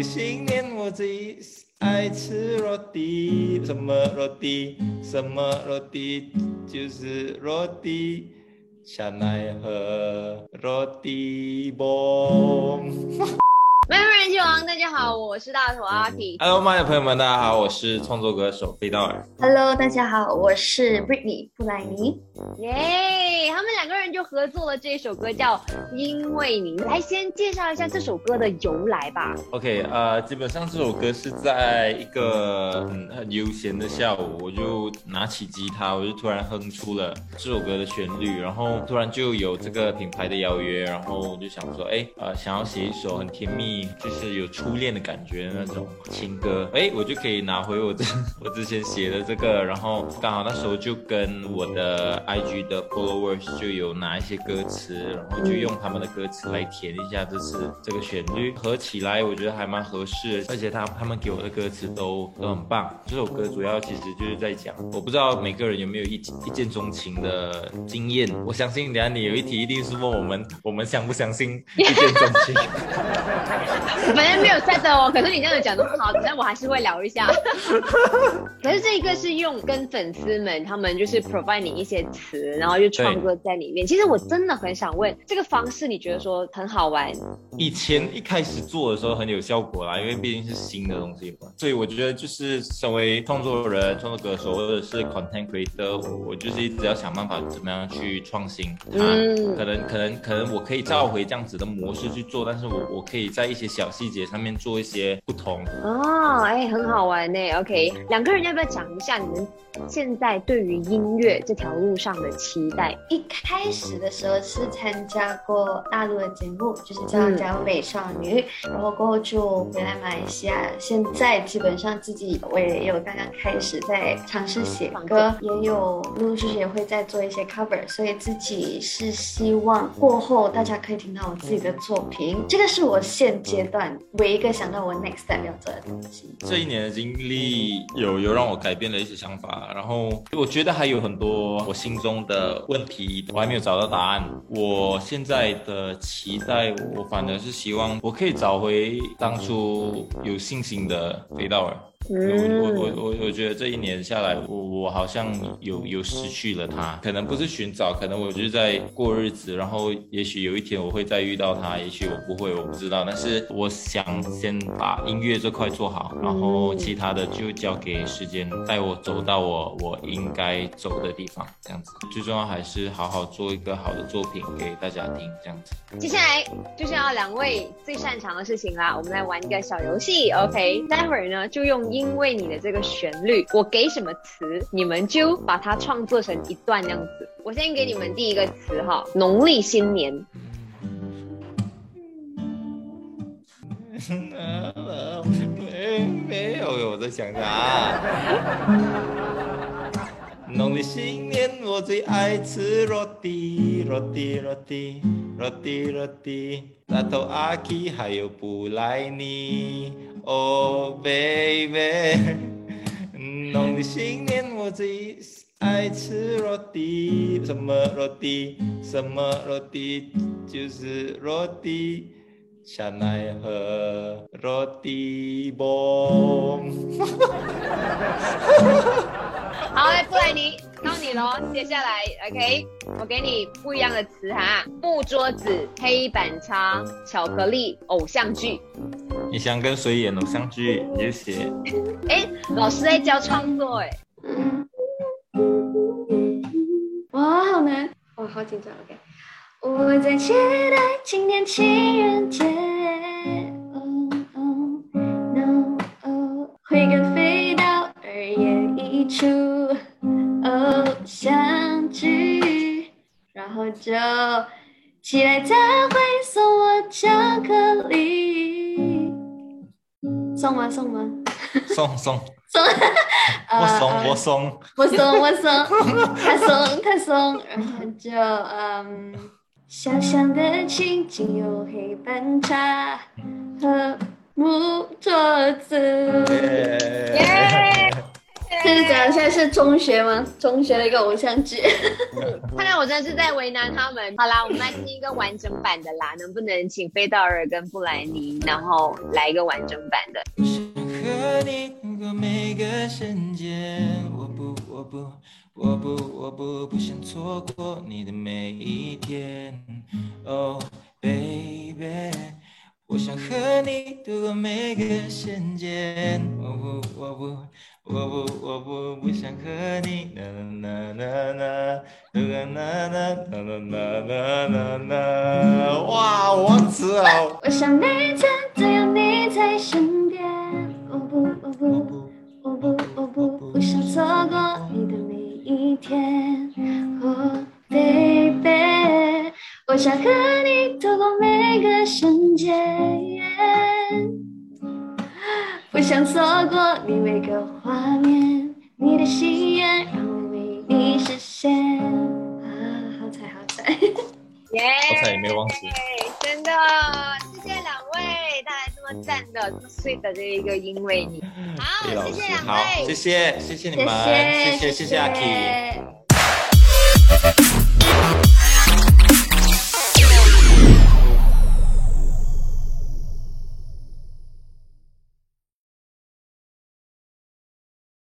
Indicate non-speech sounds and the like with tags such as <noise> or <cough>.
历新年我最爱吃落地，什么落地？什么落地？就是落地。小奈和落地 bomb。美人人气王，大家好，我是大头阿皮。Hello，麦的朋友们，大家好，我是创作歌手飞道尔。Hello，大家好，我是 Britney 布莱尼。耶，就合作了这首歌，叫《因为你》。来，先介绍一下这首歌的由来吧。OK，呃，基本上这首歌是在一个很很悠闲的下午，我就拿起吉他，我就突然哼出了这首歌的旋律，然后突然就有这个品牌的邀约，然后我就想说，哎，呃，想要写一首很甜蜜。就是有初恋的感觉的那种情歌，哎，我就可以拿回我这 <laughs> 我之前写的这个，然后刚好那时候就跟我的 IG 的 followers 就有拿一些歌词，然后就用他们的歌词来填一下这次这个旋律，合起来我觉得还蛮合适，而且他他们给我的歌词都都很棒。这首歌主要其实就是在讲，我不知道每个人有没有一一见钟情的经验，我相信等下你有一题一定是问我们，我们相不相信一见钟情？反正没有 set 哦，可是你这样讲都好，但我还是会聊一下。可是这一个是用跟粉丝们他们就是 provide 你一些词，然后就创作在里面。其实我真的很想问，这个方式你觉得说很好玩？以前一开始做的时候很有效果啦，因为毕竟是新的东西嘛。所以我觉得就是身为创作人、创作歌手或者是 content creator，我就是一直要想办法怎么样去创新。嗯，可能可能可能我可以照回这样子的模式去做，但是我我可以在一些小细节上面做一些不同哦，哎，很好玩呢。OK，两个人要不要讲一下你们现在对于音乐这条路上的期待？一开始的时候是参加过大陆的节目，就是叫《加油美少女》，然后过后就回来马来西亚。现在基本上自己我也有刚刚开始在尝试写歌，也有陆陆续续也会在做一些 cover，所以自己是希望过后大家可以听到我自己的作品。这个是我现阶段。唯一一个想到我 next step 要做的东西。这一年的经历有有让我改变了一些想法，然后我觉得还有很多我心中的问题，我还没有找找到答案。我现在的期待，我反而是希望我可以找回当初有信心的飞道尔。我我我我我觉得这一年下来，我我好像有有失去了他，可能不是寻找，可能我就是在过日子，然后也许有一天我会再遇到他，也许我不会，我不知道。但是我想先把音乐这块做好，然后其他的就交给时间带我走到我我应该走的地方，这样子。最重要还是好好做一个好的作品给大家听，这样子。接下来就是要两位最擅长的事情啦，我们来玩一个小游戏，OK？待会儿呢就用。因为你的这个旋律，我给什么词，你们就把它创作成一段这样子。我先给你们第一个词哈，农历新年。没没有，我在想着啊。农历新年我最爱吃罗蒂，罗蒂罗蒂罗蒂罗蒂，大头阿 K 还有布莱尼。Oh baby，农历新年我最爱吃落地，什么落地？什么落地？就是落地，香奈和落地棒。好，来布莱尼，到你喽。接下来，OK，我给你不一样的词哈：木桌子、黑板擦、巧克力、偶像剧。你想跟谁演偶像剧？你就写。哎，老师在教创作哎。哇，好难，哇，好紧张。OK，我在期待今年情人节，会跟飞到而演一出偶像剧，然后就期待他会送我巧克力。送吗？送吗？送送 <laughs> 送！我送我送我送我送，他送他送，然后就嗯，小小的情景有黑板擦和木桌子。耶！现在怎样？现在是中学吗？中学的一个偶像剧。<laughs> 看来我真的是在为难他们。好啦，我们来听一个完整版的啦，能不能请飞道尔跟布兰妮，然后来一个完整版的？我想和你度过每个瞬间，我不，我不，我不，我不，不想错过你的每一天。Oh baby，我想和你度过每个瞬间，我不，我不，我不，我不，不想和你啦啦啦啦啦啦啦啦啦啦啦啦。哇，我忘词了。我想每天都有你在身边，我不，我不，我不，我不，不想错过你的每一天。Oh baby，我想和不想错过你每个画面，你的心愿让我为你实现。啊，好彩好彩！耶、好彩也没有忘记。真的，谢谢两位带来这么赞的、这么 sweet 的这一个因为你。好，谢谢两位，谢。谢谢谢你们，谢谢谢谢谢阿 K。谢